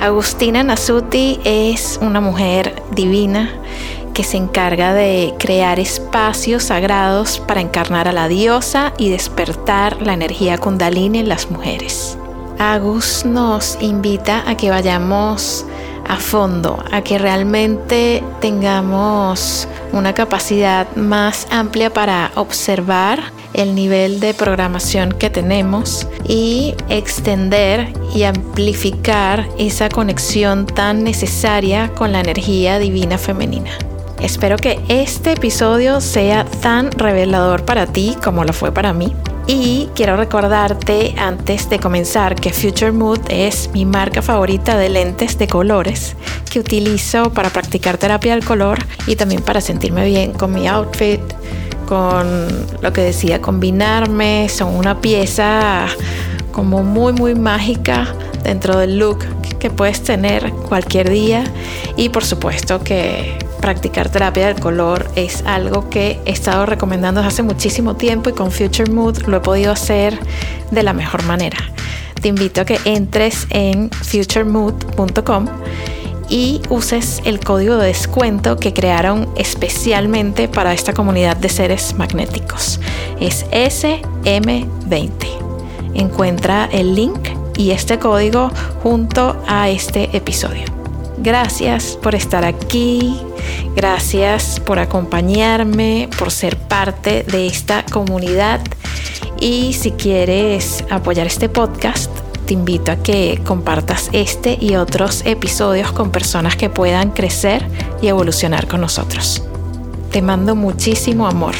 Agustina Nasuti es una mujer divina que se encarga de crear espacios sagrados para encarnar a la diosa y despertar la energía kundalini en las mujeres. Agus nos invita a que vayamos a fondo, a que realmente tengamos una capacidad más amplia para observar el nivel de programación que tenemos y extender y amplificar esa conexión tan necesaria con la energía divina femenina. Espero que este episodio sea tan revelador para ti como lo fue para mí. Y quiero recordarte antes de comenzar que Future Mood es mi marca favorita de lentes de colores que utilizo para practicar terapia del color y también para sentirme bien con mi outfit, con lo que decía combinarme, son una pieza como muy muy mágica dentro del look que puedes tener cualquier día. Y por supuesto que practicar terapia del color es algo que he estado recomendando desde hace muchísimo tiempo y con Future Mood lo he podido hacer de la mejor manera. Te invito a que entres en futuremood.com y uses el código de descuento que crearon especialmente para esta comunidad de seres magnéticos. Es SM20. Encuentra el link y este código junto a este episodio. Gracias por estar aquí, gracias por acompañarme, por ser parte de esta comunidad y si quieres apoyar este podcast, te invito a que compartas este y otros episodios con personas que puedan crecer y evolucionar con nosotros. Te mando muchísimo amor.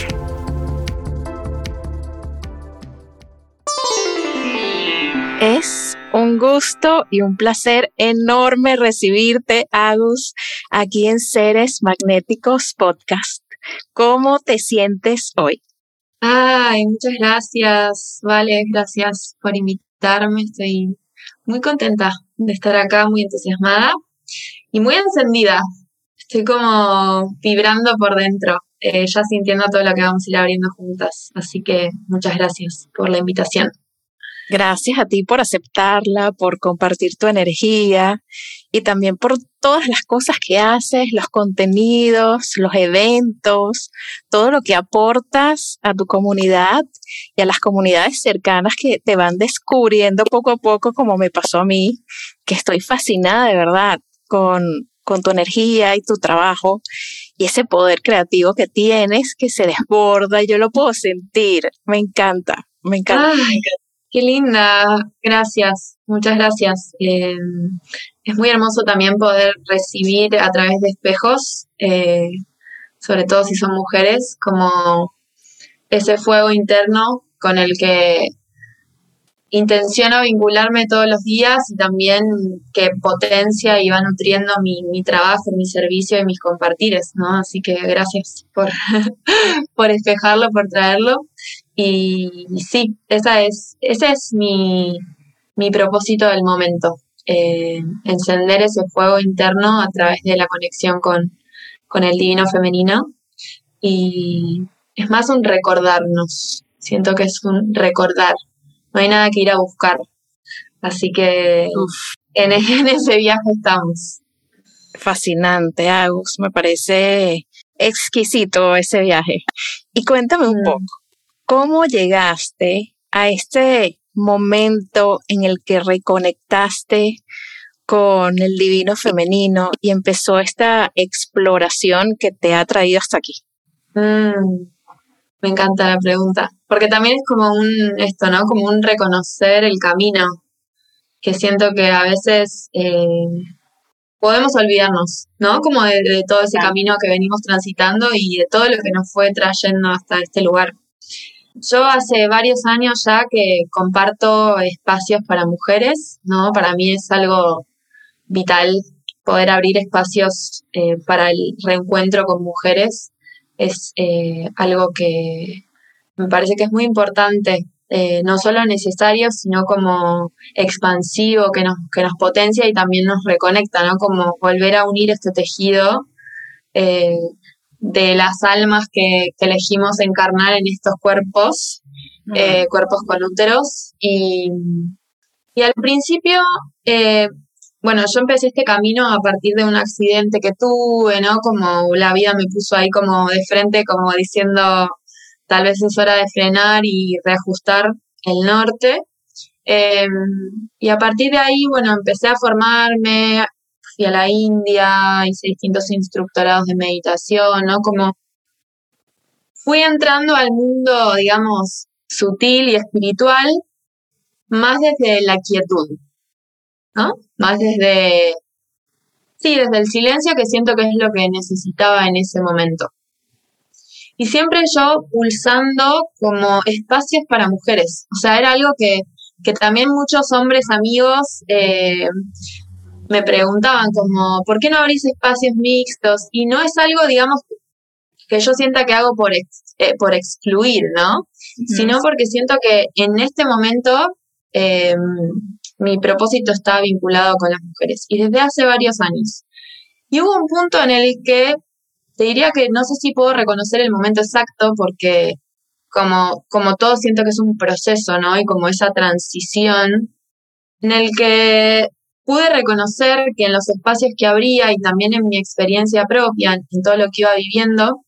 Gusto y un placer enorme recibirte, Agus, aquí en Seres Magnéticos Podcast. ¿Cómo te sientes hoy? Ay, muchas gracias, Vale, gracias por invitarme Estoy muy contenta de estar acá, muy entusiasmada y muy encendida. Estoy como vibrando por dentro, eh, ya sintiendo todo lo que vamos a ir abriendo juntas. Así que muchas gracias por la invitación. Gracias a ti por aceptarla, por compartir tu energía y también por todas las cosas que haces, los contenidos, los eventos, todo lo que aportas a tu comunidad y a las comunidades cercanas que te van descubriendo poco a poco, como me pasó a mí, que estoy fascinada de verdad con, con tu energía y tu trabajo y ese poder creativo que tienes que se desborda y yo lo puedo sentir. Me encanta, me encanta. Qué linda, gracias, muchas gracias. Eh, es muy hermoso también poder recibir a través de espejos, eh, sobre todo si son mujeres, como ese fuego interno con el que intenciono vincularme todos los días y también que potencia y va nutriendo mi, mi trabajo, mi servicio y mis compartires, ¿no? Así que gracias por, por espejarlo, por traerlo. Y, sí, esa es, ese es mi, propósito del momento, eh, encender ese fuego interno a través de la conexión con, con el divino femenino. Y es más un recordarnos, siento que es un recordar, no hay nada que ir a buscar. Así que en, en, ese viaje estamos. Fascinante, Agus, me parece exquisito ese viaje. Y cuéntame un mm. poco, ¿Cómo llegaste a este momento en el que reconectaste con el divino femenino y empezó esta exploración que te ha traído hasta aquí? Mm, me encanta la pregunta, porque también es como un, esto, ¿no? Como un reconocer el camino, que siento que a veces eh, podemos olvidarnos, ¿no? Como de, todo ese camino que venimos transitando y de todo lo que nos fue trayendo hasta este lugar. Yo hace varios años ya que comparto espacios para mujeres, ¿no? Para mí es algo vital poder abrir espacios eh, para el reencuentro con mujeres. Es eh, algo que me parece que es muy importante, eh, no solo necesario, sino como expansivo, que nos, que nos potencia y también nos reconecta, ¿no? Como volver a unir este tejido de las almas que, elegimos encarnar en estos cuerpos, eh, cuerpos con úteros. Y, y al principio, eh, bueno, yo empecé este camino a partir de un accidente que tuve, ¿no? Como la vida me puso ahí como de frente, como diciendo, tal vez es hora de frenar y reajustar el norte. Em, y a partir de ahí, bueno, empecé a formarme, fui a la India, hice distintos instructorados de meditación, ¿no? Como fui entrando al mundo, digamos, sutil y espiritual, más desde la quietud, ¿no? Más desde, sí, desde el silencio que siento que es lo que necesitaba en ese momento. Y siempre yo pulsando como espacios para mujeres. O sea, era algo que, que también muchos hombres amigos eh, me preguntaban como, ¿por qué no abrís espacios mixtos? Y no es algo, digamos, que yo sienta que hago por, eh, por excluir, ¿no? Sino porque siento que en este momento em, mi propósito está vinculado con las mujeres y desde hace varios años. Y hubo un punto en el que te diría que no sé si puedo reconocer el momento exacto porque como, como todo siento que es un proceso, ¿no? Y como esa transición en el que pude reconocer que en los espacios que habría y también en mi experiencia propia, en todo lo que iba viviendo,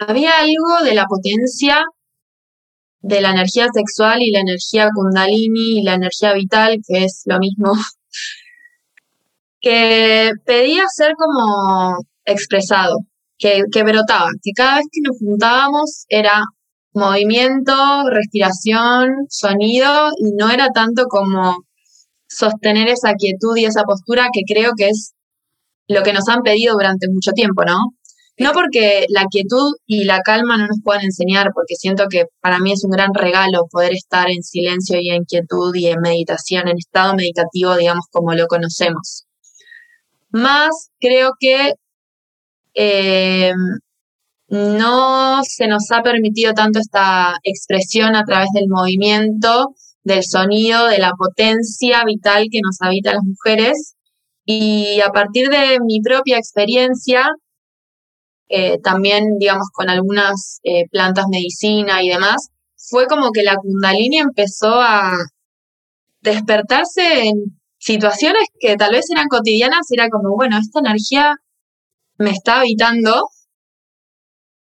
había algo de la potencia de la energía sexual y la energía kundalini y la energía vital, que es lo mismo, que pedía ser como expresado, que, que brotaba, que cada vez que nos juntábamos era movimiento, respiración, sonido, y no era tanto como sostener esa quietud y esa postura que creo que es lo que nos han pedido durante mucho tiempo, ¿no? No porque la quietud y la calma no nos puedan enseñar, porque siento que para mí es un gran regalo poder estar en silencio y en quietud y en meditación, en estado meditativo, digamos, como lo conocemos. Más creo que eh, no se nos ha permitido tanto esta expresión a través del movimiento del sonido, de la potencia vital que nos habita a las mujeres. Y a partir de mi propia experiencia, eh, también, digamos, con algunas eh, plantas medicina y demás, fue como que la kundalini empezó a despertarse en situaciones que tal vez eran cotidianas, era como, bueno, esta energía me está habitando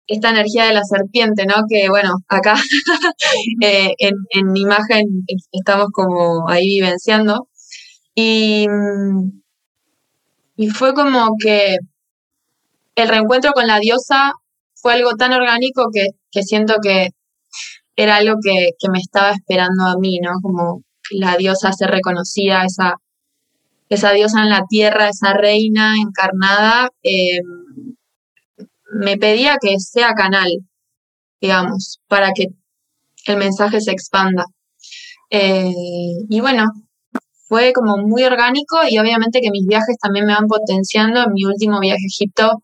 esta energía de la serpiente, ¿no? Que bueno, acá eh, en, en, imagen estamos como ahí vivenciando. Y, y fue como que el reencuentro con la diosa fue algo tan orgánico que, que siento que era algo que, que, me estaba esperando a mí, ¿no? Como la diosa se reconocía, esa, esa diosa en la tierra, esa reina encarnada. Eh, me pedía que sea canal, digamos, para que el mensaje se expanda. Eh, y bueno, fue como muy orgánico y obviamente que mis viajes también me van potenciando. Mi último viaje a Egipto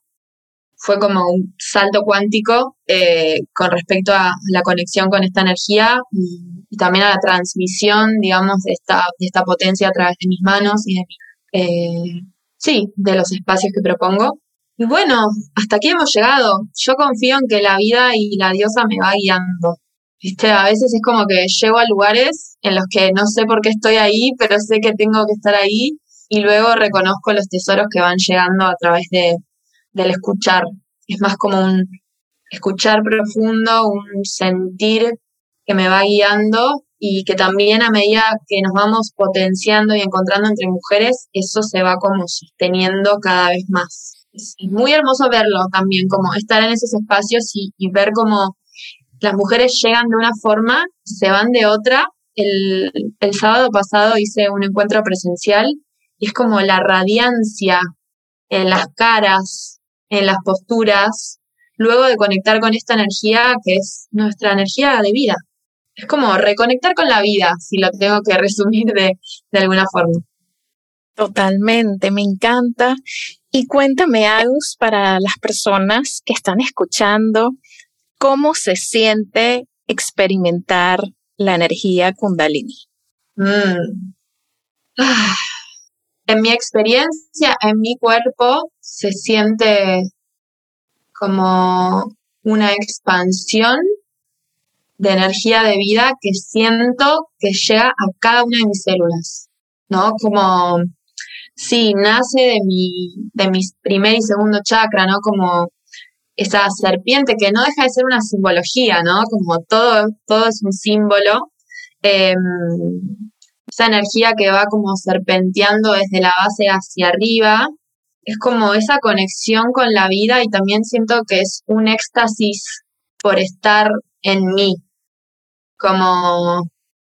fue como un salto cuántico eh, con respecto a la conexión con esta energía y, también a la transmisión, digamos, de esta, de esta potencia a través de mis manos y de, eh, sí, de los espacios que propongo. Y bueno, hasta aquí hemos llegado. Yo confío en que la vida y la diosa me va guiando. ¿Viste? A veces es como que llego a lugares en los que no sé por qué estoy ahí, pero sé que tengo que estar ahí y luego reconozco los tesoros que van llegando a través de, del escuchar. Es más como un escuchar profundo, un sentir que me va guiando y que también a medida que nos vamos potenciando y encontrando entre mujeres, eso se va como sosteniendo cada vez más es, muy hermoso verlo también, como estar en esos espacios y, ver cómo las mujeres llegan de una forma, se van de otra. El, el sábado pasado hice un encuentro presencial y es como la radiancia en las caras, en las posturas, luego de conectar con esta energía que es nuestra energía de vida. Es como reconectar con la vida, si lo tengo que resumir de, de alguna forma. Totalmente, me encanta. Y cuéntame, Agus, para las personas que están escuchando, ¿cómo se siente experimentar la energía kundalini? Mm. Ah. En mi experiencia, en mi cuerpo, se siente como una expansión de energía de vida que siento que llega a cada una de mis células, ¿no? Como, sí, nace de mi, de mi primer y segundo chakra, ¿no? Como esa serpiente que no deja de ser una simbología, ¿no? Como todo, todo es un símbolo. Em, esa energía que va como serpenteando desde la base hacia arriba, es como esa conexión con la vida y también siento que es un éxtasis por estar en mí, como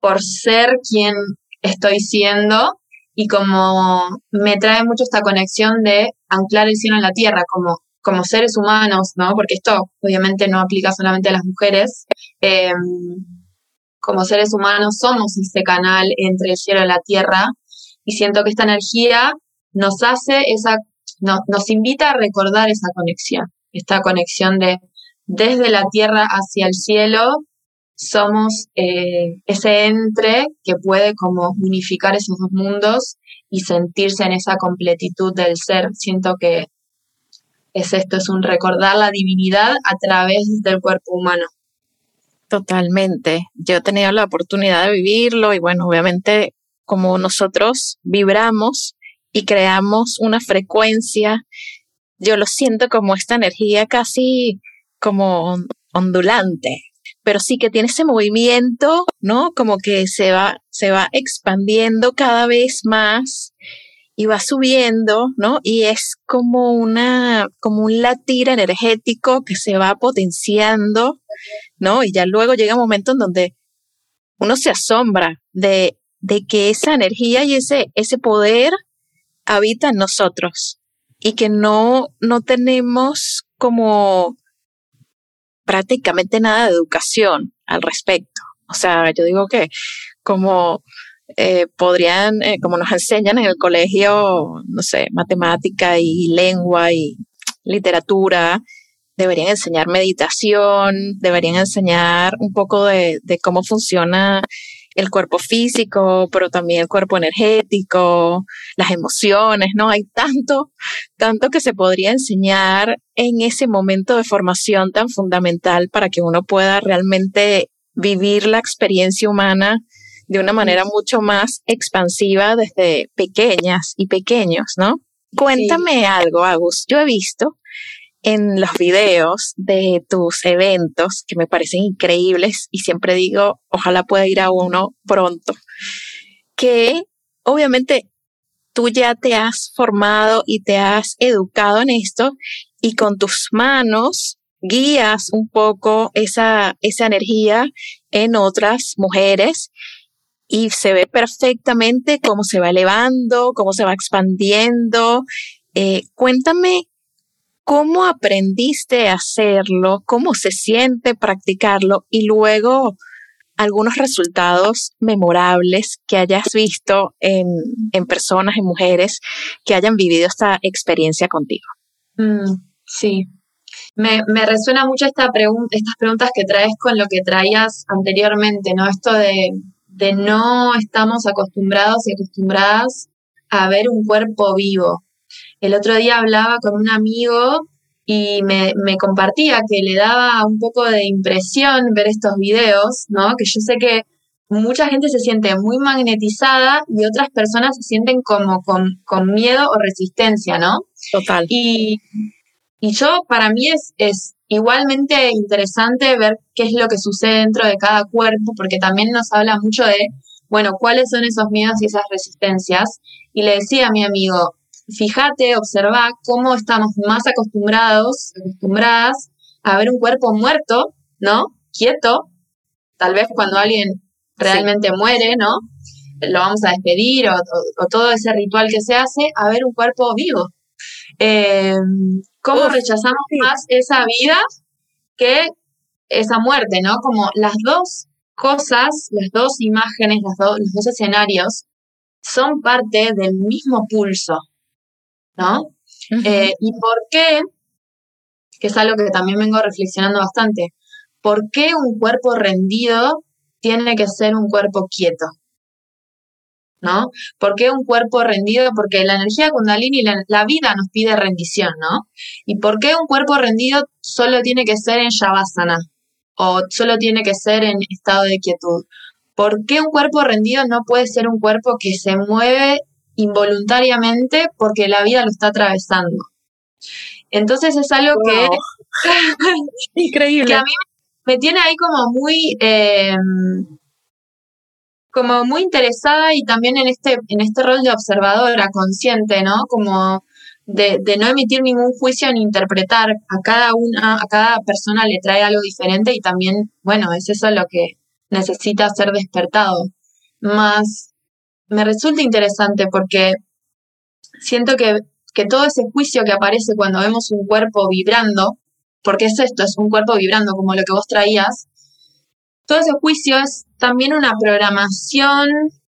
por ser quien estoy siendo y como me trae mucho esta conexión de anclar el cielo en la tierra, como, como seres humanos, ¿no? Porque esto obviamente no aplica solamente a las mujeres. Em, como seres humanos somos ese canal entre el cielo y la tierra y siento que esta energía nos hace esa, nos invita a recordar esa conexión, esta conexión de desde la tierra hacia el cielo somos eh, ese entre que puede como unificar esos dos mundos y sentirse en esa completitud del ser. Siento que es esto, es un recordar la divinidad a través del cuerpo humano. Totalmente. Yo he tenido la oportunidad de vivirlo y bueno, obviamente como nosotros vibramos y creamos una frecuencia, yo lo siento como esta energía casi como ondulante, pero sí que tiene ese movimiento, ¿no? Como que se va, se va expandiendo cada vez más y va subiendo, ¿no? Y es como una, como un latir energético que se va potenciando, ¿no? Y ya luego llega un momento en donde uno se asombra de, de que esa energía y ese, ese poder habita en nosotros y que no, no tenemos como prácticamente nada de educación al respecto. O sea, yo digo que como eh, podrían, eh, como nos enseñan en el colegio, no sé, matemática y lengua y literatura, deberían enseñar meditación, deberían enseñar un poco de, de cómo funciona el cuerpo físico, pero también el cuerpo energético, las emociones, ¿no? Hay tanto, tanto que se podría enseñar en ese momento de formación tan fundamental para que uno pueda realmente vivir la experiencia humana de una manera mucho más expansiva desde pequeñas y pequeños, ¿no? Cuéntame algo, Agus. Yo he visto en los videos de tus eventos que me parecen increíbles y siempre digo, ojalá pueda ir a uno pronto, que obviamente tú ya te has formado y te has educado en esto y con tus manos guías un poco esa, esa energía en otras mujeres y se ve perfectamente cómo se va elevando, cómo se va expandiendo. Eh, cuéntame cómo aprendiste a hacerlo, cómo se siente practicarlo y luego algunos resultados memorables que hayas visto en, personas, en mujeres que hayan vivido esta experiencia contigo. Mm, sí, me, resuena mucho esta pregunta, estas preguntas que traes con lo que traías anteriormente, ¿no? Esto de de no estamos acostumbrados y acostumbradas a ver un cuerpo vivo. El otro día hablaba con un amigo y me, compartía que le daba un poco de impresión ver estos videos, ¿no? Que yo sé que mucha gente se siente muy magnetizada y otras personas se sienten como con, miedo o resistencia, ¿no? Total. Y, y yo, para mí es, es igualmente interesante ver qué es lo que sucede dentro de cada cuerpo, porque también nos habla mucho de, bueno, cuáles son esos miedos y esas resistencias. Y le decía a mi amigo, fíjate, observa cómo estamos más acostumbrados, acostumbradas a ver un cuerpo muerto, ¿no? Quieto, tal vez cuando alguien realmente muere, ¿no? Lo vamos a despedir o, todo ese ritual que se hace, a ver un cuerpo vivo. Eh, cómo rechazamos más esa vida que esa muerte, ¿no? Como las dos cosas, las dos imágenes, los dos escenarios son parte del mismo pulso, ¿no? Eh, ¿Y por qué? Que es algo que también vengo reflexionando bastante. ¿Por qué un cuerpo rendido tiene que ser un cuerpo quieto? ¿No? ¿Por qué un cuerpo rendido? Porque la energía kundalini, la, la vida nos pide rendición, ¿no? ¿Y por qué un cuerpo rendido solo tiene que ser en Shavasana? O solo tiene que ser en estado de quietud. ¿Por qué un cuerpo rendido no puede ser un cuerpo que se mueve involuntariamente porque la vida lo está atravesando? Entonces es algo que... Increíble. Que a mí me tiene ahí como muy... Em, como muy interesada y también en este, en este rol de observadora consciente, ¿no? Como de, de, no emitir ningún juicio ni interpretar. A cada una, a cada persona le trae algo diferente y también, bueno, es eso lo que, necesita ser despertado. Más me resulta interesante porque siento que, que todo ese juicio que aparece cuando vemos un cuerpo vibrando, porque es esto, es un cuerpo vibrando como lo que vos traías, todo ese juicio es también una programación,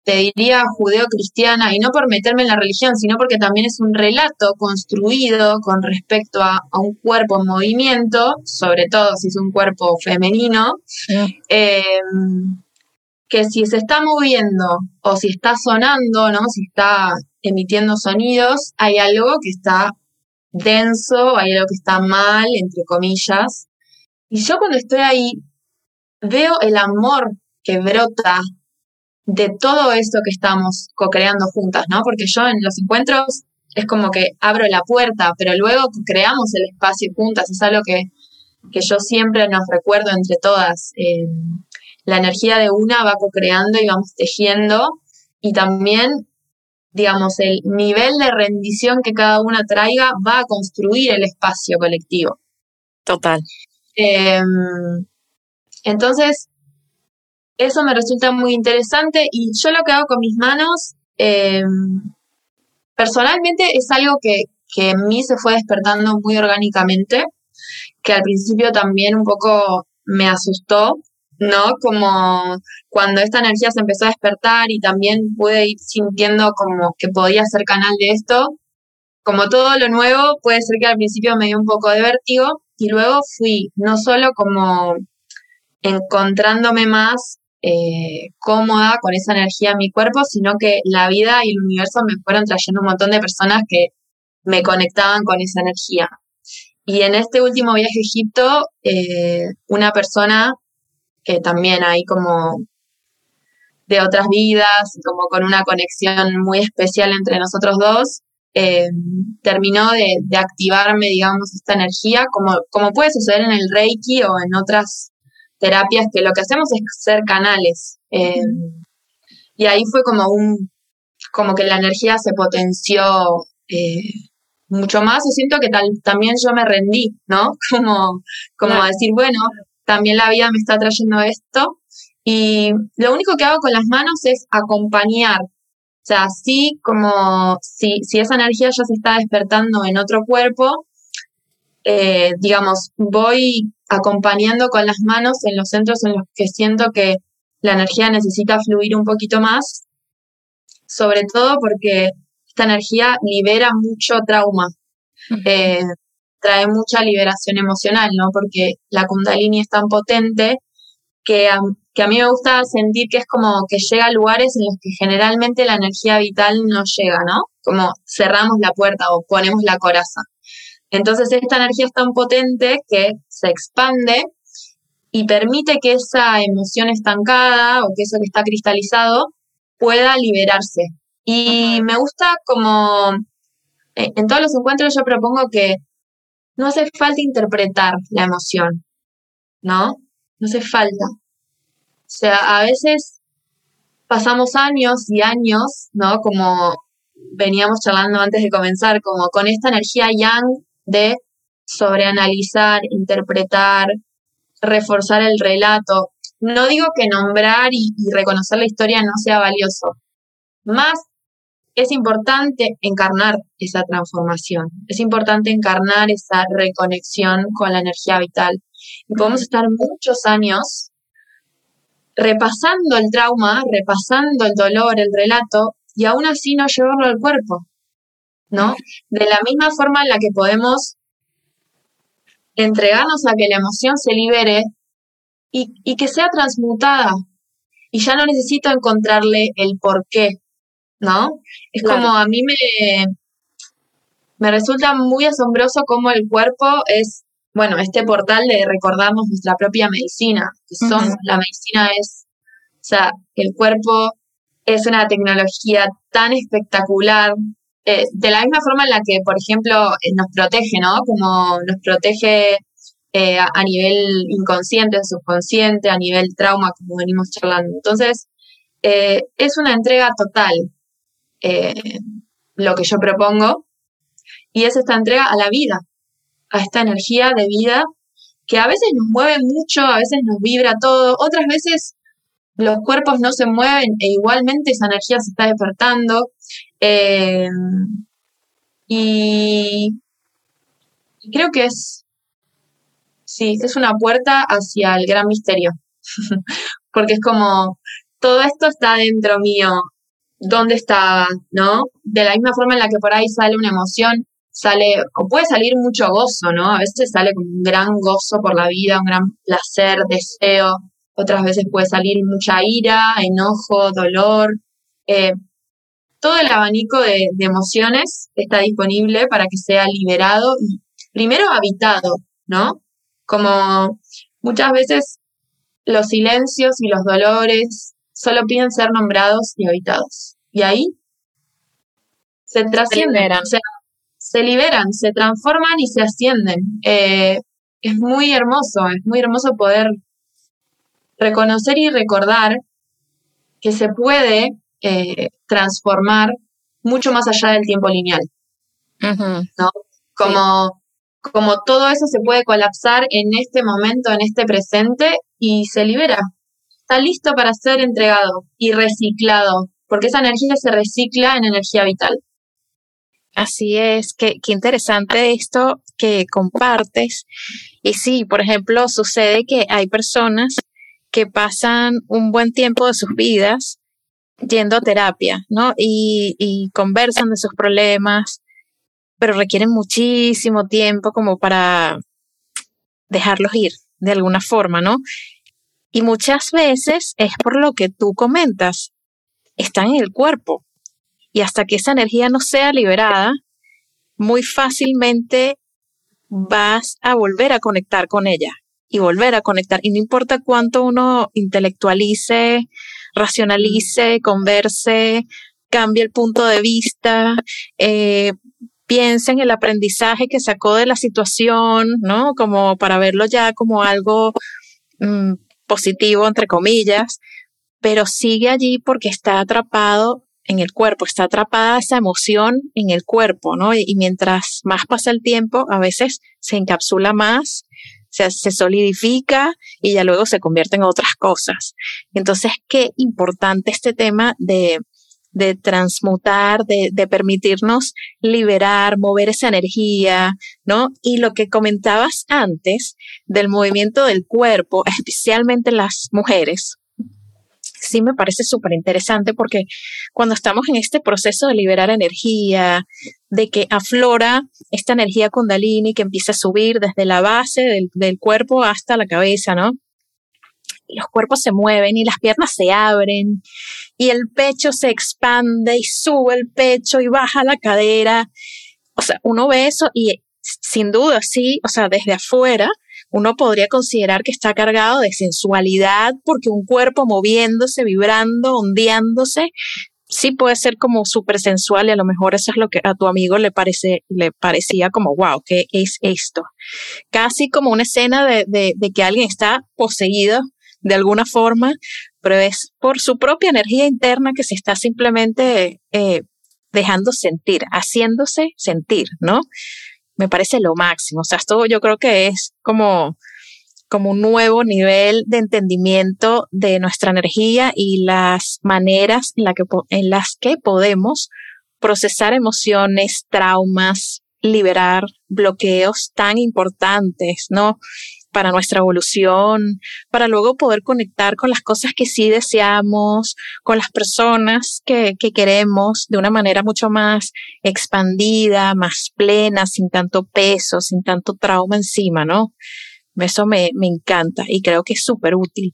te diría, judeo-cristiana, y no por meterme en la religión, sino porque también es un relato construido con respecto a, un cuerpo en movimiento, sobre todo si es un cuerpo femenino, em, que si se está moviendo o si está sonando, ¿no? Si está emitiendo sonidos, hay algo que está denso, hay algo que está mal, entre comillas. Y yo cuando estoy ahí veo el amor que brota de todo esto que estamos co-creando juntas, ¿no? Porque yo en los encuentros es como que abro la puerta, pero luego creamos el espacio juntas, es algo que, que yo siempre nos recuerdo entre todas. Eh, la energía de una va co-creando y vamos tejiendo y también, digamos, el nivel de rendición que cada una traiga va a construir el espacio colectivo. Total. Em, entonces, eso me resulta muy interesante y yo lo que hago con mis manos, em, personalmente es algo que, que en mí se fue despertando muy orgánicamente, que al principio también un poco me asustó, ¿no? Como cuando esta energía se empezó a despertar y también pude ir sintiendo como que podía ser canal de esto. Como todo lo nuevo, puede ser que al principio me dio un poco de vértigo y luego fui no solo como encontrándome más eh, cómoda con esa energía en mi cuerpo, sino que la vida y el universo me fueron trayendo un montón de personas que me conectaban con esa energía. Y en este último viaje a Egipto, eh, una persona que también hay como de otras vidas, como con una conexión muy especial entre nosotros dos, eh, terminó de, de, activarme, digamos, esta energía, como, como puede suceder en el Reiki o en otras terapias que lo que hacemos es ser canales. Eh, y ahí fue como un, como que la energía se potenció eh, mucho más. Y siento que tal, también yo me rendí, ¿no? Como, como decir, bueno, también la vida me está trayendo esto. Y lo único que hago con las manos es acompañar. O sea, así como si, si esa energía ya se está despertando en otro cuerpo, eh, digamos, voy acompañando con las manos en los centros en los que siento que la energía necesita fluir un poquito más, sobre todo porque esta energía libera mucho trauma, eh, trae mucha liberación emocional, ¿no? Porque la kundalini es tan potente que a, que a mí me gusta sentir que es como que llega a lugares en los que generalmente la energía vital no llega, ¿no? Como cerramos la puerta o ponemos la coraza. Entonces esta energía es tan potente que se expande y permite que esa emoción estancada o que eso que está cristalizado pueda liberarse. Y me gusta como eh, en todos los encuentros yo propongo que no hace falta interpretar la emoción, ¿no? No hace falta. O sea, a veces pasamos años y años, ¿no? Como veníamos charlando antes de comenzar, como con esta energía yang de sobreanalizar, interpretar, reforzar el relato. No digo que nombrar y, reconocer la historia no sea valioso. Más es importante encarnar esa transformación, es importante encarnar esa reconexión con la energía vital. Y podemos estar muchos años repasando el trauma, repasando el dolor, el relato, y aún así no llevarlo al cuerpo, ¿no? De la misma forma en la que podemos entregarnos a que la emoción se libere y, que sea transmutada. Y ya no necesito encontrarle el por qué, ¿no? Es como a mí me, me resulta muy asombroso cómo el cuerpo es, bueno, este portal de recordarnos nuestra propia medicina, que somos, la medicina es, o sea, el cuerpo es una tecnología tan espectacular, eh, de la misma forma en la que, por ejemplo, eh, nos protege, ¿no? Como nos protege eh, a, nivel inconsciente, subconsciente, a nivel trauma, como venimos charlando. Entonces, es una entrega total lo que yo propongo y es esta entrega a la vida, a esta energía de vida que a veces nos mueve mucho, a veces nos vibra todo, otras veces los cuerpos no se mueven e igualmente esa energía se está despertando. Eh, y creo que es, sí, es una puerta hacia el gran misterio, porque es como, todo esto está dentro mío, ¿dónde está? ¿No? De la misma forma en la que por ahí sale una emoción, sale, o puede salir mucho gozo, ¿no? A veces sale como un gran gozo por la vida, un gran placer, deseo, otras veces puede salir mucha ira, enojo, dolor. Eh, todo el abanico de, emociones está disponible para que sea liberado y primero habitado, ¿no? Como muchas veces los silencios y los dolores solo piden ser nombrados y habitados. Y ahí se trascienden, o sea, se liberan, se transforman y se ascienden. Eh, es muy hermoso, es muy hermoso poder reconocer y recordar que se puede eh, transformar mucho más allá del tiempo lineal. ¿no? Como, como todo eso se puede colapsar en este momento, en este presente, y se libera. Está listo para ser entregado y reciclado, porque esa energía se recicla en energía vital. Así es, qué, qué interesante esto que compartes. Y sí, por ejemplo, sucede que hay personas que pasan un buen tiempo de sus vidas yendo a terapia, ¿no? Y, conversan de sus problemas, pero requieren muchísimo tiempo como para dejarlos ir de alguna forma, ¿no? Y muchas veces es por lo que tú comentas, están en el cuerpo. Y hasta que esa energía no sea liberada, muy fácilmente vas a volver a conectar con ella y volver a conectar. Y no importa cuánto uno intelectualice, racionalice, converse, cambie el punto de vista, eh, piense en el aprendizaje que sacó de la situación, ¿no? Como para verlo ya como algo mm, positivo, entre comillas, pero sigue allí porque está atrapado en el cuerpo, está atrapada esa emoción en el cuerpo, ¿no? y mientras más pasa el tiempo, a veces se encapsula más se, se solidifica y ya luego se convierte en otras cosas. Entonces, qué importante este tema de, de transmutar, de, de, permitirnos liberar, mover esa energía, ¿no? Y lo que comentabas antes del movimiento del cuerpo, especialmente las mujeres, sí me parece súper interesante porque cuando estamos en este proceso de liberar energía, de que aflora esta energía kundalini que empieza a subir desde la base del, del cuerpo hasta la cabeza, ¿no? Los cuerpos se mueven y las piernas se abren y el pecho se expande y sube el pecho y baja la cadera. O sea, uno ve eso y sin duda, sí, o sea, desde afuera uno podría considerar que está cargado de sensualidad porque un cuerpo moviéndose, vibrando, ondeándose, sí puede ser como súper sensual y a lo mejor eso es lo que a tu amigo le, parece, le parecía como, wow, ¿qué es esto? Casi como una escena de, de, de que alguien está poseído de alguna forma, pero es por su propia energía interna que se está simplemente eh, dejando sentir, haciéndose sentir, ¿no? me parece lo máximo. O sea, esto yo creo que es como, como un nuevo nivel de entendimiento de nuestra energía y las maneras en, la que, en las que podemos procesar emociones, traumas, liberar bloqueos tan importantes, ¿no? Para nuestra evolución, para luego poder conectar con las cosas que sí deseamos, con las personas que, que queremos de una manera mucho más expandida, más plena, sin tanto peso, sin tanto trauma encima, ¿no? Eso me, me encanta y creo que es súper útil.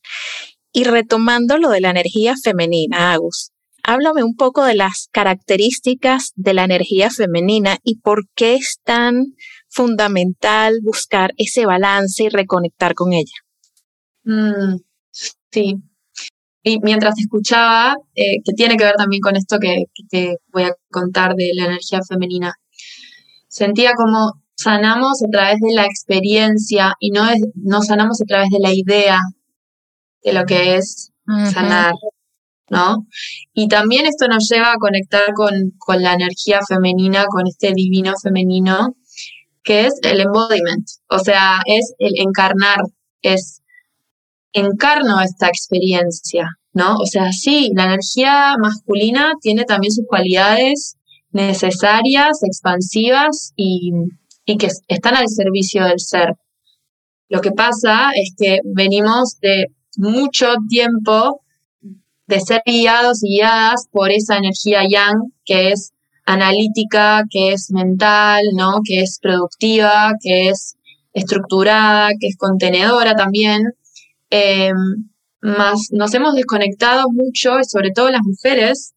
Y retomando lo de la energía femenina, Agus, háblame un poco de las características de la energía femenina y por qué es tan fundamental buscar ese balance y reconectar con ella. Mm, sí. Y mientras escuchaba, eh, que tiene que ver también con esto que, te voy a contar de la energía femenina, sentía como sanamos a través de la experiencia y no, es, no sanamos a través de la idea de lo que es sanar, ¿no? Y también esto nos lleva a conectar con, con la energía femenina, con este divino femenino, que es el embodiment, o sea, es el encarnar, es encarno esta experiencia, ¿no? O sea, sí, la energía masculina tiene también sus cualidades necesarias, expansivas y, y que están al servicio del ser. Lo que pasa es que venimos de mucho tiempo de ser guiados y guiadas por esa energía yang, que es analítica, que es mental, ¿no? Que es productiva, que es estructurada, que es contenedora también. Em, más nos hemos desconectado mucho, y sobre todo las mujeres,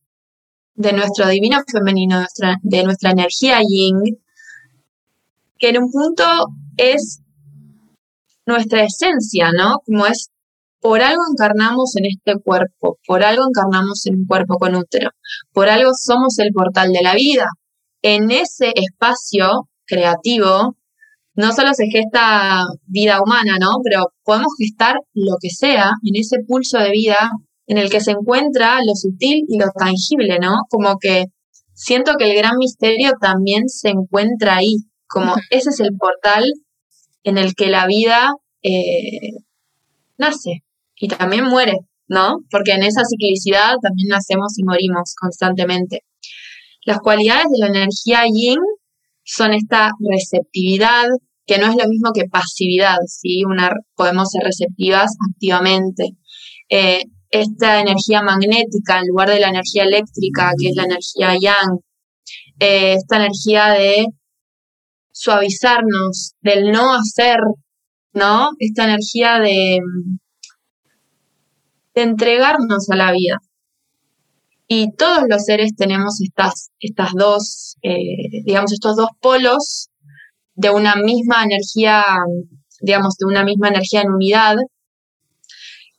de nuestro divino femenino, de nuestra energía yin, que en un punto es nuestra esencia, ¿no? Como es por algo encarnamos en este cuerpo, por algo encarnamos en un cuerpo con útero, por algo somos el portal de la vida. En ese espacio creativo no solo se gesta vida humana, ¿no? Pero podemos gestar lo que sea en ese pulso de vida en el que se encuentra lo sutil y lo tangible, ¿no? Como que siento que el gran misterio también se encuentra ahí, como ese es el portal en el que la vida eh, nace y también muere, ¿no? Porque en esa ciclicidad también nacemos y morimos constantemente. Las cualidades de la energía yin son esta receptividad, que no es lo mismo que pasividad, ¿sí? Una, podemos ser receptivas activamente. Eh, esta energía magnética en lugar de la energía eléctrica, que es la energía yang. Eh, esta energía de suavizarnos, del no hacer, ¿no? Esta energía de, entregarnos a la vida. Y todos los seres tenemos estas, estas dos, eh, digamos, estos dos polos de una misma energía, digamos, de una misma energía en unidad,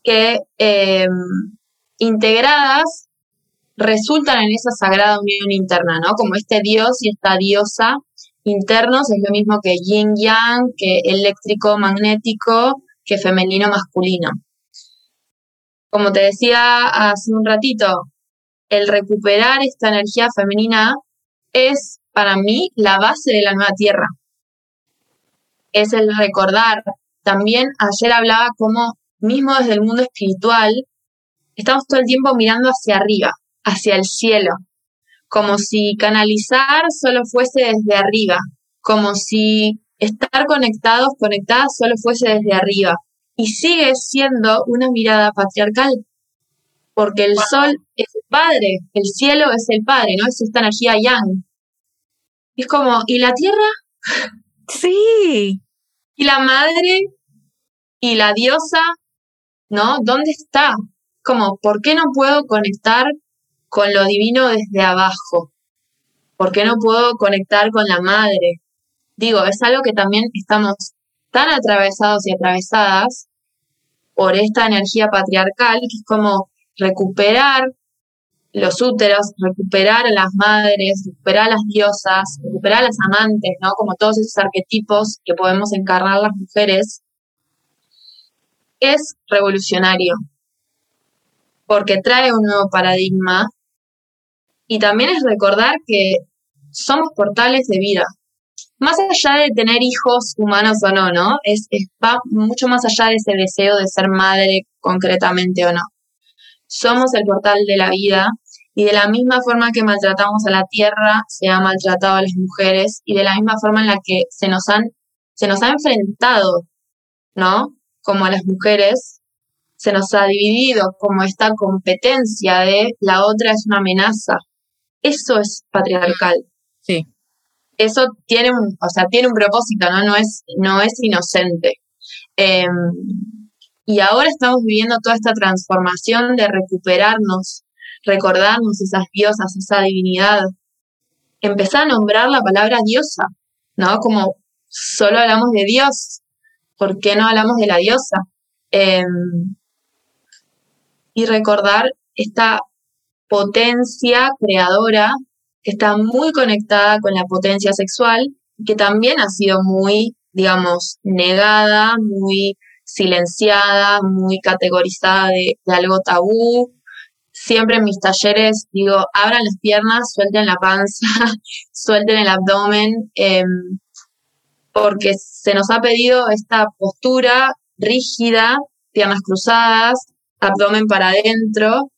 que em, integradas resultan en esa sagrada unión interna, ¿no? Como este dios y esta diosa internos es lo mismo que yin yang, que eléctrico magnético, que femenino masculino. Como te decía hace un ratito, el recuperar esta energía femenina es para mí la base de la nueva tierra. Es el recordar. También ayer hablaba como mismo desde el mundo espiritual, estamos todo el tiempo mirando hacia arriba, hacia el cielo, como si canalizar solo fuese desde arriba, como si estar conectados, conectadas solo fuese desde arriba, y sigue siendo una mirada patriarcal, porque el sol es el padre, el cielo es el padre, ¿no? Es esta energía yang. Es como, ¿y la tierra? Sí. ¿Y la madre? ¿Y la diosa? ¿No? ¿Dónde está? Como, ¿por qué no puedo conectar con lo divino desde abajo? ¿Por qué no puedo conectar con la madre? Digo, es algo que también estamos tan atravesados y atravesadas por esta energía patriarcal, que es como recuperar los úteros, recuperar a las madres, recuperar a las diosas, recuperar a las amantes, ¿no? Como todos esos arquetipos que podemos encarnar las mujeres, es revolucionario, porque trae un nuevo paradigma y también es recordar que somos portales de vida, más allá de tener hijos humanos o no, ¿no? Es, va mucho más allá de ese deseo de ser madre concretamente o no. Somos el portal de la vida y de la misma forma que maltratamos a la tierra, se ha maltratado a las mujeres y de la misma forma en la que se nos han, se nos ha enfrentado ¿no? Como a las mujeres, se nos ha dividido como esta competencia de la otra es una amenaza. Eso es patriarcal. Sí. Eso tiene un, o sea, tiene un propósito, ¿no? No es, no es inocente. Em, y ahora estamos viviendo toda esta transformación de recuperarnos, recordarnos esas diosas, esa divinidad. Empezar a nombrar la palabra diosa, ¿no? Como solo hablamos de Dios, ¿por qué no hablamos de la diosa? Em, y recordar esta potencia creadora que está muy conectada con la potencia sexual, que también ha sido muy, digamos, negada, muy silenciada, muy categorizada de, algo tabú. Siempre en mis talleres digo, abran las piernas, suelten la panza, suelten el abdomen, em, porque se nos ha pedido esta postura rígida, piernas cruzadas, abdomen para adentro,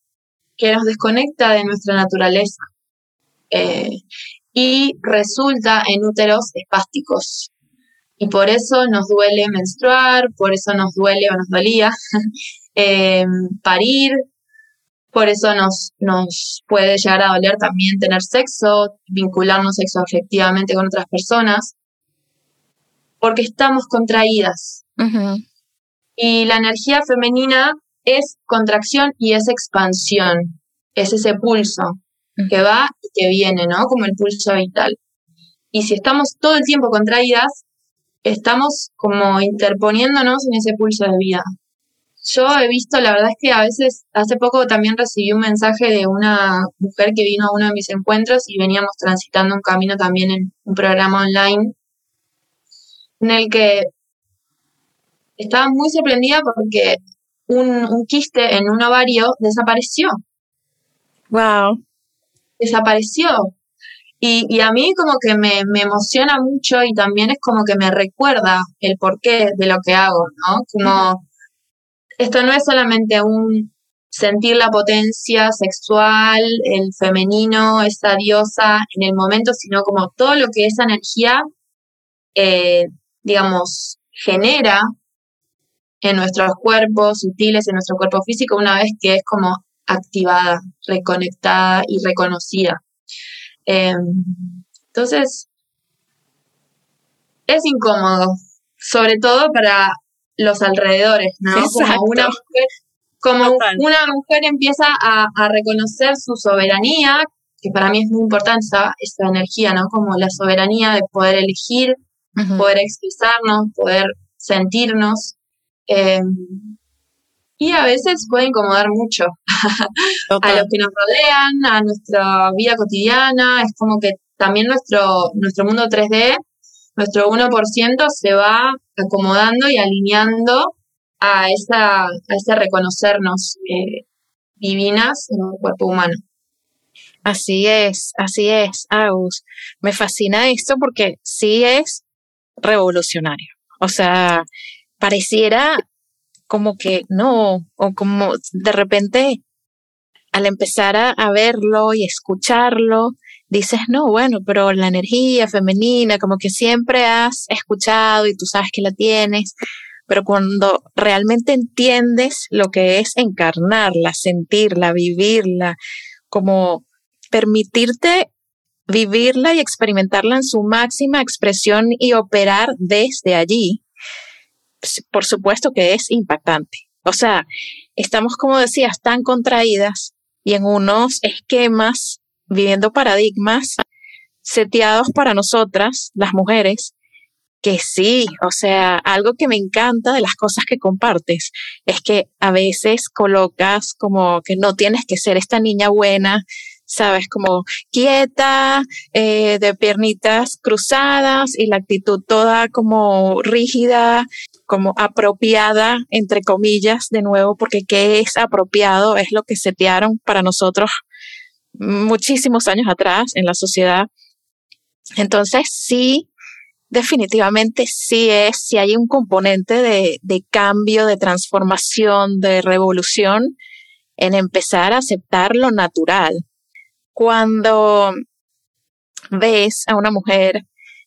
que nos desconecta de nuestra naturaleza eh, y resulta en úteros espásticos. Y por eso nos duele menstruar, por eso nos duele o nos dolía eh, parir, por eso nos, nos puede llegar a doler también tener sexo, vincularnos sexoafectivamente con otras personas, porque estamos contraídas. Y la energía femenina es contracción y es expansión, es ese pulso que va y que viene, ¿no? Como el pulso vital. Y si estamos todo el tiempo contraídas, estamos como interponiéndonos en ese pulso de vida. Yo he visto, la verdad es que a veces, hace poco también recibí un mensaje de una mujer que vino a uno de mis encuentros y veníamos transitando un camino también en un programa online en el que estaba muy sorprendida porque un, quiste en un ovario desapareció. Wow. Desapareció. Y, a mí como que me, emociona mucho y también es como que me recuerda el porqué de lo que hago, ¿no? Como esto no es solamente un sentir la potencia sexual, el femenino, esa diosa en el momento, sino como todo lo que esa energía, eh, digamos, genera en nuestros cuerpos sutiles, en nuestro cuerpo físico, una vez que es como activada, reconectada y reconocida. Em, entonces, es incómodo, sobre todo para los alrededores, ¿no? Como una mujer, como una mujer empieza a, reconocer su soberanía, que para mí es muy importante esa, esa energía, ¿no? Como la soberanía de poder elegir, poder expresarnos, poder sentirnos. Em, y a veces puede incomodar mucho a los que nos rodean, a nuestra vida cotidiana. Es como que también nuestro, nuestro mundo 3D, nuestro 1% se va acomodando y alineando a, esa, a ese reconocernos eh, divinas en el cuerpo humano. Así es, así es, Agus. Me fascina esto porque sí es revolucionario. O sea, pareciera como que no, o como de repente al empezar a, verlo y escucharlo, dices, no, bueno, pero la energía femenina, como que siempre has escuchado y tú sabes que la tienes, pero cuando realmente entiendes lo que es encarnarla, sentirla, vivirla, como permitirte vivirla y experimentarla en su máxima expresión y operar desde allí, por supuesto que es impactante. O sea, estamos, como decías, tan contraídas y en unos esquemas, viviendo paradigmas seteados para nosotras, las mujeres, que sí, o sea, algo que me encanta de las cosas que compartes es que a veces colocas como que no tienes que ser esta niña buena, sabes, como quieta, eh, de piernitas cruzadas y la actitud toda como rígida, como apropiada, entre comillas, de nuevo, porque qué es apropiado es lo que setearon para nosotros muchísimos años atrás en la sociedad. Entonces, sí, definitivamente sí es, si hay un componente de cambio, de transformación, de revolución en empezar a aceptar lo natural, cuando ves a una mujer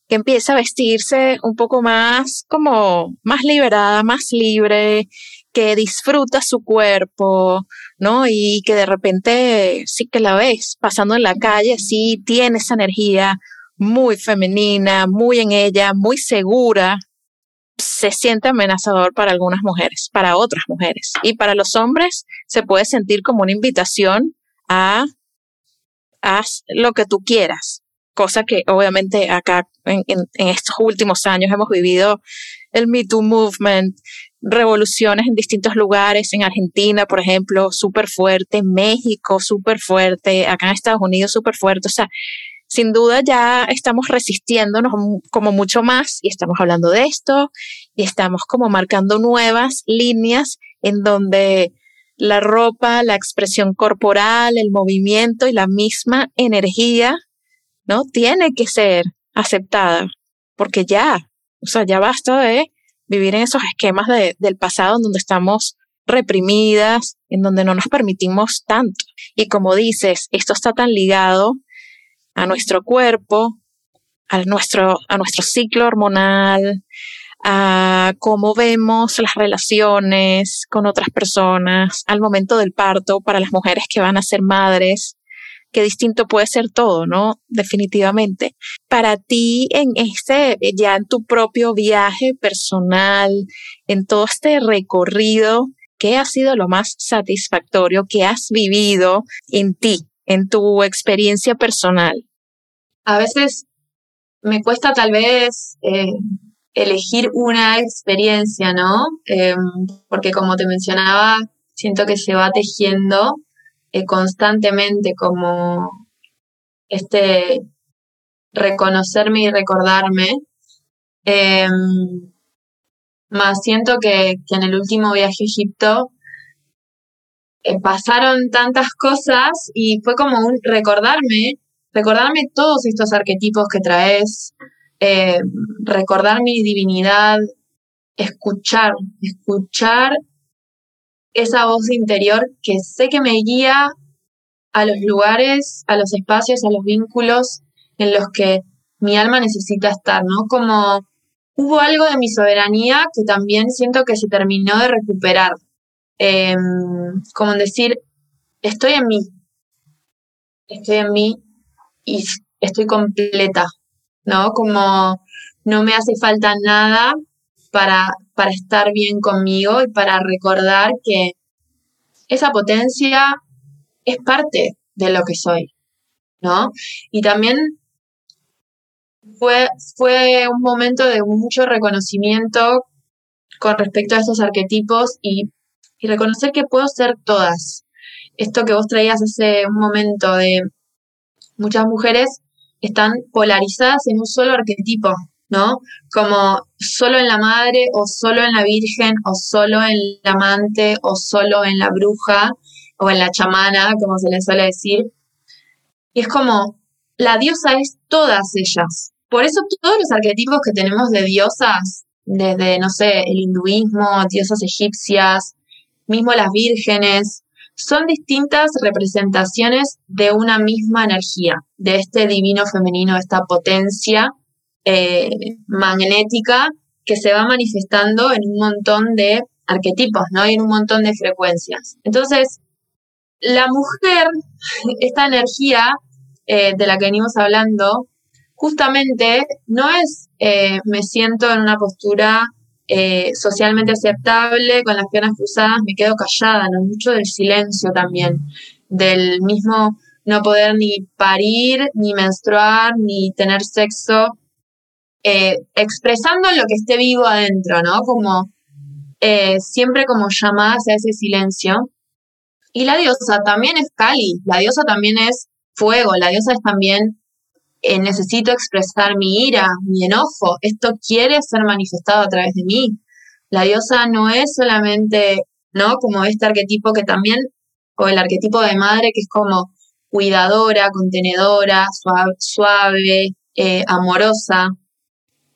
que empieza a vestirse un poco más como más liberada, más libre, que disfruta su cuerpo, ¿no? Y que de repente sí que la ves pasando en la calle, sí tiene esa energía muy femenina, muy en ella, muy segura, se siente amenazador para algunas mujeres, para otras mujeres. Y para los hombres se puede sentir como una invitación a haz lo que tú quieras, cosa que obviamente acá en, estos últimos años hemos vivido el Me Too Movement, revoluciones en distintos lugares, en Argentina, por ejemplo, súper fuerte, México, súper fuerte, acá en Estados Unidos, súper fuerte. O sea, sin duda ya estamos resistiéndonos como mucho más y estamos hablando de esto y estamos como marcando nuevas líneas en donde la ropa, la expresión corporal, el movimiento y la misma energía, ¿no? Tiene que ser aceptada, porque ya, o sea, ya basta de vivir en esos esquemas del pasado en donde estamos reprimidas, en donde no nos permitimos tanto. Y como dices, esto está tan ligado a nuestro cuerpo, a nuestro, a nuestro ciclo hormonal, a cómo vemos las relaciones con otras personas, al momento del parto para las mujeres que van a ser madres, qué distinto puede ser todo, ¿no? Definitivamente. Para ti, en este, ya en tu propio viaje personal, en todo este recorrido, ¿qué ha sido lo más satisfactorio que has vivido en ti, en tu experiencia personal? A veces me cuesta tal vez eh, elegir una experiencia, ¿no? Em, porque como te mencionaba, siento que se va tejiendo eh, constantemente como este reconocerme y recordarme. Em, más siento que, en el último viaje a Egipto eh, pasaron tantas cosas y fue como un recordarme, recordarme todos estos arquetipos que traes, eh, recordar mi divinidad, escuchar, escuchar esa voz interior que sé que me guía a los lugares, a los espacios, a los vínculos en los que mi alma necesita estar, ¿no? Como hubo algo de mi soberanía que también siento que se terminó de recuperar. Em, como decir, estoy en mí, estoy en mí y estoy completa, ¿no? Como no me hace falta nada para, para estar bien conmigo y para recordar que esa potencia es parte de lo que soy, ¿no? Y también fue, fue un momento de mucho reconocimiento con respecto a esos arquetipos y, y reconocer que puedo ser todas. Esto que vos traías hace un momento de muchas mujeres están polarizadas en un solo arquetipo, ¿no? Como solo en la madre o solo en la virgen o solo en la amante o solo en la bruja o en la chamana, como se le suele decir. Y es como, la diosa es todas ellas. Por eso todos los arquetipos que tenemos de diosas, desde, no sé, el hinduismo, diosas egipcias, mismo las vírgenes, son distintas representaciones de una misma energía, de este divino femenino, esta potencia eh, magnética que se va manifestando en un montón de arquetipos, ¿no? Y en un montón de frecuencias. Entonces, la mujer, esta energía eh, de la que venimos hablando, justamente no es eh, me siento en una postura eh, socialmente aceptable, con las piernas cruzadas, me quedo callada, ¿no? Mucho del silencio también, del mismo no poder ni parir, ni menstruar, ni tener sexo, eh, expresando lo que esté vivo adentro, ¿no? Como eh, siempre como llamadas a ese silencio. Y la diosa también es Kali, la diosa también es fuego, la diosa es también eh, necesito expresar mi ira, mi enojo, esto quiere ser manifestado a través de mí. La diosa no es solamente, ¿no? Como este arquetipo que también, o el arquetipo de madre que es como cuidadora, contenedora, suave, eh, amorosa,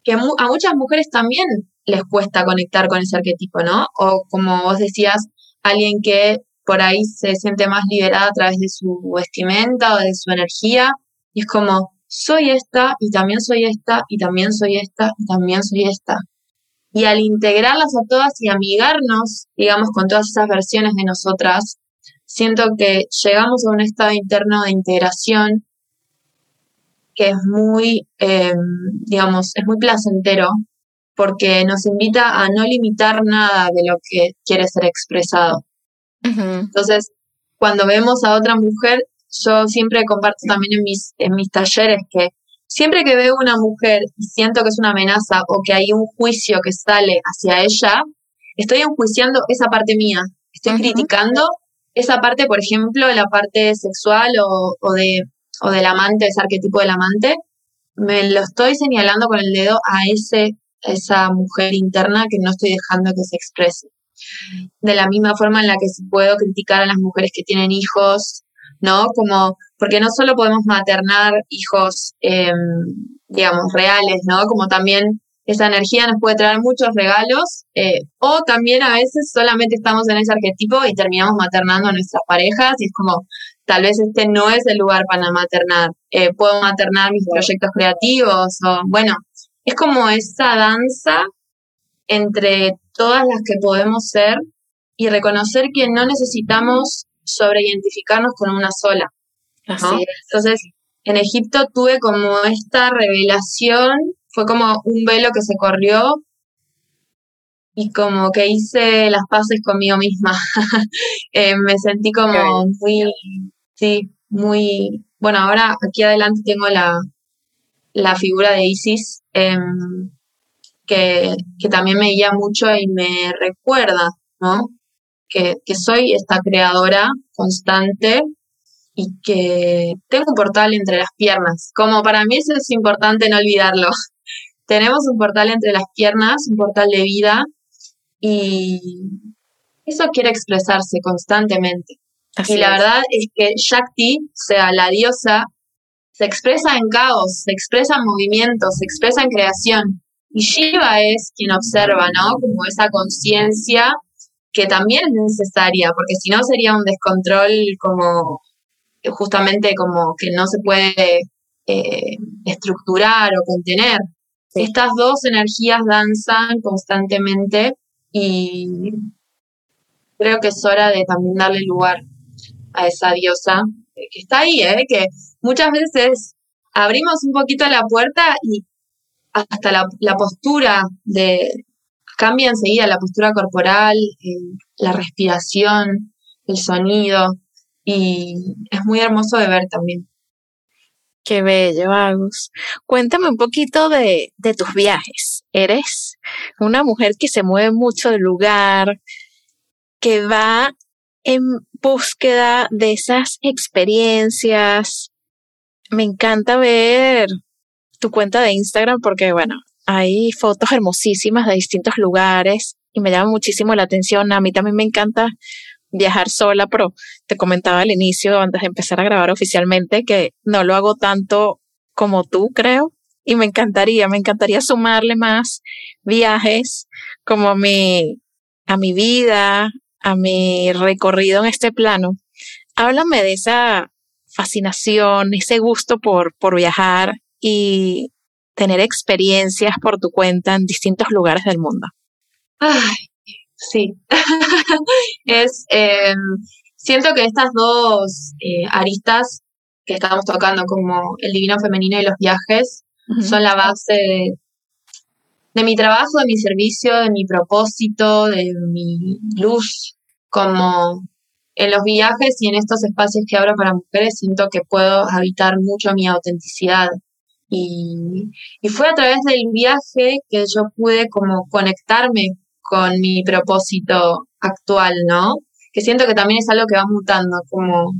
que a muchas mujeres también les cuesta conectar con ese arquetipo, ¿no? O como vos decías, alguien que por ahí se siente más liberada a través de su vestimenta o de su energía, y es como, soy esta y también soy esta y también soy esta y también soy esta. Y al integrarlas a todas y amigarnos, digamos, con todas esas versiones de nosotras, siento que llegamos a un estado interno de integración que es muy, em, digamos, es muy placentero porque nos invita a no limitar nada de lo que quiere ser expresado. Entonces, cuando vemos a otra mujer, yo siempre comparto también en mis, en mis talleres que siempre que veo una mujer y siento que es una amenaza o que hay un juicio que sale hacia ella, estoy enjuiciando esa parte mía, estoy criticando esa parte, por ejemplo, la parte sexual o, o, de, o del amante, ese arquetipo del amante, me lo estoy señalando con el dedo a ese, esa mujer interna que no estoy dejando que se exprese. De la misma forma en la que puedo criticar a las mujeres que tienen hijos, ¿no? Como, porque no solo podemos maternar hijos, em, digamos, reales, ¿no? Como también esa energía nos puede traer muchos regalos, eh, o también a veces solamente estamos en ese arquetipo y terminamos maternando a nuestras parejas y es como, tal vez este no es el lugar para maternar, eh, puedo maternar mis proyectos creativos, o bueno, es como esa danza entre todas las que podemos ser y reconocer que no necesitamos sobreidentificarnos con una sola. Entonces, en Egipto tuve como esta revelación, fue como un velo que se corrió y como que hice las paces conmigo misma. Eh, me sentí como muy, sí, muy, bueno, ahora aquí adelante tengo la, la figura de Isis, em, que, que, también me guía mucho y me recuerda, ¿no? Que, soy esta creadora constante y que tengo un portal entre las piernas. Como para mí eso es importante no olvidarlo. Tenemos un portal entre las piernas, un portal de vida y eso quiere expresarse constantemente. y la verdad es que Shakti, o sea, la diosa, se expresa en caos, se expresa en movimiento, se expresa en creación. Y Shiva es quien observa, ¿no? Como esa conciencia que también es necesaria, porque si no sería un descontrol como justamente como que no se puede eh, estructurar o contener. Estas dos energías danzan constantemente y creo que es hora de también darle lugar a esa diosa que está ahí, ¿eh? que muchas veces abrimos un poquito la puerta y hasta la postura de, cambia enseguida la postura corporal, la respiración, el sonido, y es muy hermoso de ver también. Qué bello, Agus. Cuéntame un poquito de, de tus viajes. Eres una mujer que se mueve mucho de lugar, que va en búsqueda de esas experiencias. Me encanta ver tu cuenta de Instagram porque, bueno, hay fotos hermosísimas de distintos lugares y me llama muchísimo la atención. A mí también me encanta viajar sola, pero te comentaba al inicio, antes de empezar a grabar oficialmente, que no lo hago tanto como tú, creo. Y me encantaría, me encantaría sumarle más viajes como mi, a mi vida, a mi recorrido en este plano. Háblame de esa fascinación, ese gusto por, por viajar y tener experiencias por tu cuenta en distintos lugares del mundo? Ay, sí. es, em, siento que estas dos eh, aristas que estamos tocando, como el divino femenino y los viajes, son la base de, de mi trabajo, de mi servicio, de mi propósito, de mi luz, como en los viajes y en estos espacios que abro para mujeres siento que puedo habitar mucho mi autenticidad, y, fue a través del viaje que yo pude como conectarme con mi propósito actual, ¿no? Que siento que también es algo que va mutando, como,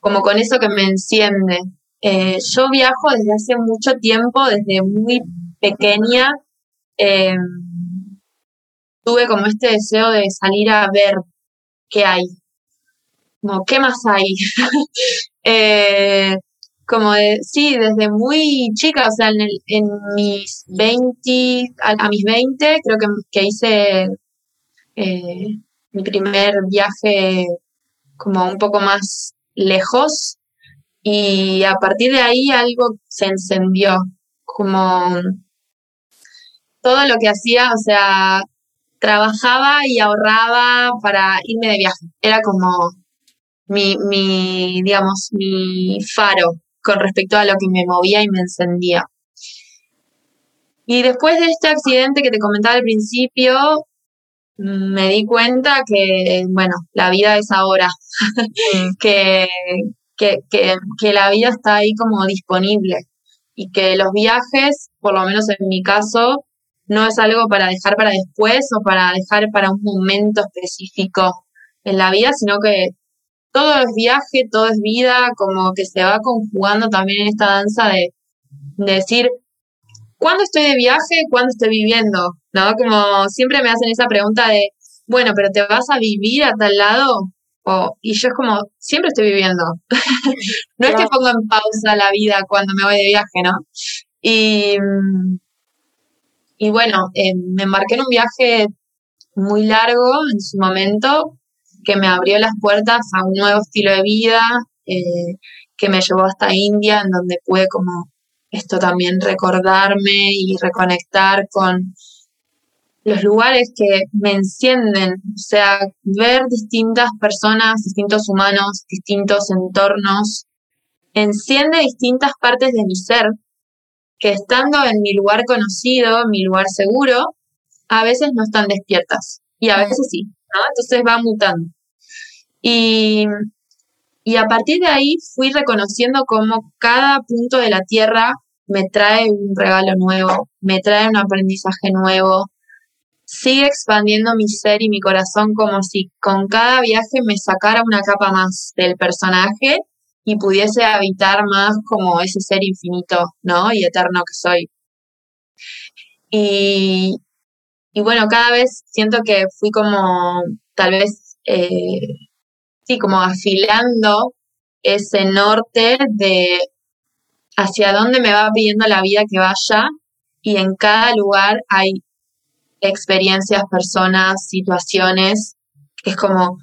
como con eso que me enciende. Eh, yo viajo desde hace mucho tiempo, desde muy pequeña. Em, tuve como este deseo de salir a ver qué hay. Como, ¿qué más hay? eh, como de, sí, desde muy chica, o sea, en, en mis 20, a, mis 20, creo que, que hice eh, mi primer viaje como un poco más lejos Y a partir de ahí algo se encendió, como todo lo que hacía, o sea, trabajaba y ahorraba para irme de viaje. Era como mi, mi, digamos, mi faro con respecto a lo que me movía y me encendía. Y después de este accidente que te comentaba al principio, me di cuenta que, bueno, la vida es ahora, que, que, que, la vida está ahí como disponible y que los viajes, por lo menos en mi caso, no es algo para dejar para después o para dejar para un momento específico en la vida, sino que todo es viaje, todo es vida, como que se va conjugando también en esta danza de, de decir, ¿cuándo estoy de viaje? ¿Cuándo estoy viviendo? ¿No? Como siempre me hacen esa pregunta de, bueno, pero ¿te vas a vivir a tal lado? O, y yo es como, siempre estoy viviendo. no es que pongo en pausa la vida cuando me voy de viaje, ¿no? Y, y bueno, eh, me embarqué en un viaje muy largo en su momento, que me abrió las puertas a un nuevo estilo de vida, eh, que me llevó hasta India, en donde pude como esto también recordarme y reconectar con los lugares que me encienden, o sea, ver distintas personas, distintos humanos, distintos entornos, enciende distintas partes de mi ser que estando en mi lugar conocido, mi lugar seguro, a veces no están despiertas y a veces sí, ¿no? Entonces va mutando. Y, y a partir de ahí fui reconociendo cómo cada punto de la Tierra me trae un regalo nuevo, me trae un aprendizaje nuevo, sigue expandiendo mi ser y mi corazón como si con cada viaje me sacara una capa más del personaje y pudiese habitar más como ese ser infinito, ¿no? Y eterno que soy. Y, y bueno, cada vez siento que fui como, tal vez, eh, sí, como afilando ese norte de hacia dónde me va pidiendo la vida que vaya y en cada lugar hay experiencias, personas, situaciones, que es como,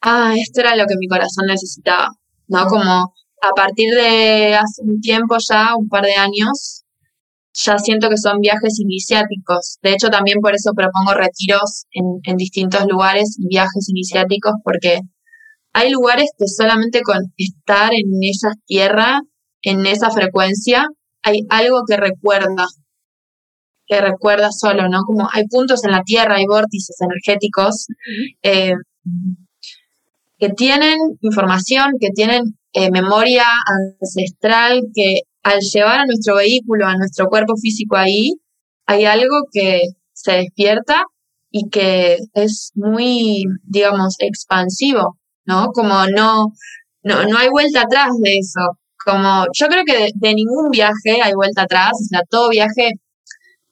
ah, esto era lo que mi corazón necesitaba, ¿no? Como a partir de hace un tiempo ya, un par de años, ya siento que son viajes iniciáticos. De hecho, también por eso propongo retiros en, en distintos lugares y viajes iniciáticos, porque hay lugares que solamente con estar en esa tierra, en esa frecuencia, hay algo que recuerda, que recuerda solo, ¿no? Como hay puntos en la Tierra, hay vórtices energéticos eh, que tienen información, que tienen eh, memoria ancestral, que al llevar a nuestro vehículo, a nuestro cuerpo físico ahí, hay algo que se despierta y que es muy, digamos, expansivo, ¿no? Como no, no, no hay vuelta atrás de eso. Como yo creo que de, de ningún viaje hay vuelta atrás, o sea, todo viaje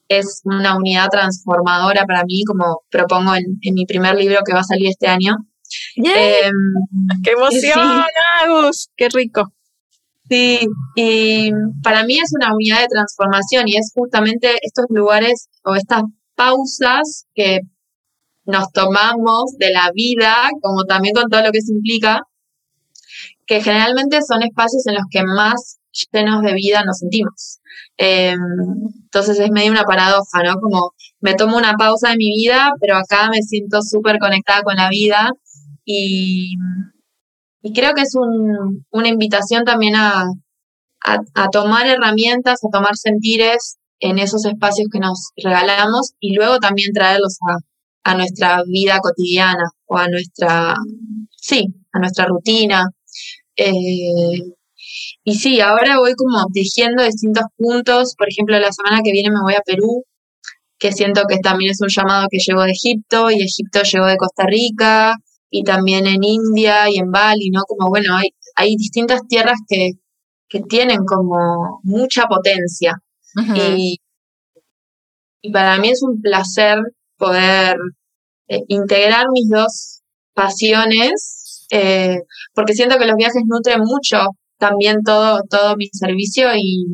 es una unidad transformadora para mí, como propongo en, mi primer libro que va a salir este año. Em, ¡Qué emoción, Agus! ¡Qué rico! Sí, y para mí es una unidad de transformación y es justamente estos lugares o estas pausas que nos tomamos de la vida, como también con todo lo que se implica, que generalmente son espacios en los que más llenos de vida nos sentimos. Em, entonces es medio una paradoja, ¿no? Como me tomo una pausa de mi vida, pero acá me siento súper conectada con la vida y, y creo que es un, una invitación también a, a, tomar herramientas, a tomar sentires en esos espacios que nos regalamos y luego también traerlos a, a nuestra vida cotidiana o a nuestra, sí, a nuestra rutina. Eh, y sí, ahora voy como tejiendo distintos puntos. Por ejemplo, la semana que viene me voy a Perú, que siento que también es un llamado que llegó de Egipto y Egipto llegó de Costa Rica y también en India y en Bali, ¿no? Como bueno, hay, hay distintas tierras que, que tienen como mucha potencia. y, y, para mí es un placer poder eh, integrar mis dos pasiones, eh, porque siento que los viajes nutren mucho también todo, todo mi servicio y,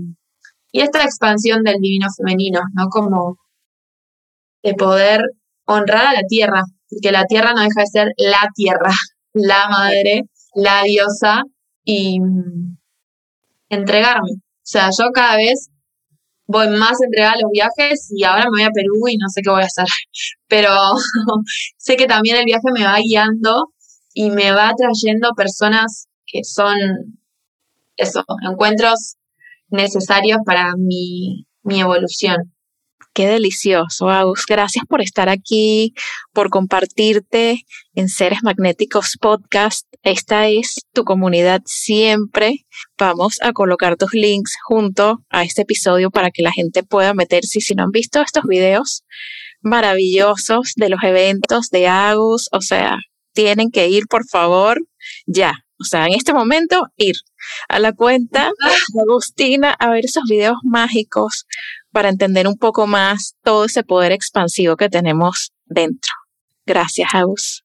y esta expansión del divino femenino, ¿no? Como de poder honrar a la tierra, porque la tierra no deja de ser la tierra, la madre, la diosa, y, entregarme. O sea, yo cada vez voy más entregada a los viajes y ahora me voy a Perú y no sé qué voy a hacer. Pero sé que también el viaje me va guiando y me va trayendo personas que son, eso, encuentros necesarios para mi, mi evolución. Qué delicioso, Agus. Gracias por estar aquí, por compartirte en Seres Magnéticos Podcast. Esta es tu comunidad siempre. Vamos a colocar tus links junto a este episodio para que la gente pueda meterse. Si no han visto estos videos maravillosos de los eventos de Agus, o sea, tienen que ir, por favor, ya. O sea, en este momento, ir a la cuenta de Agustina a ver esos videos mágicos para entender un poco más todo ese poder expansivo que tenemos dentro. Gracias, Agus.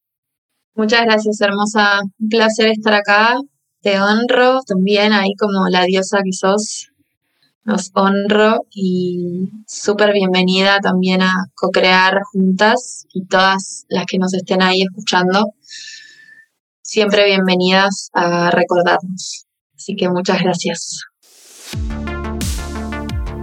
Muchas gracias, hermosa. Un placer estar acá. Te honro también ahí como la diosa que sos. Nos honro y súper bienvenida también a co-crear juntas y todas las que nos estén ahí escuchando. Siempre bienvenidas a recordarnos. Así que muchas gracias.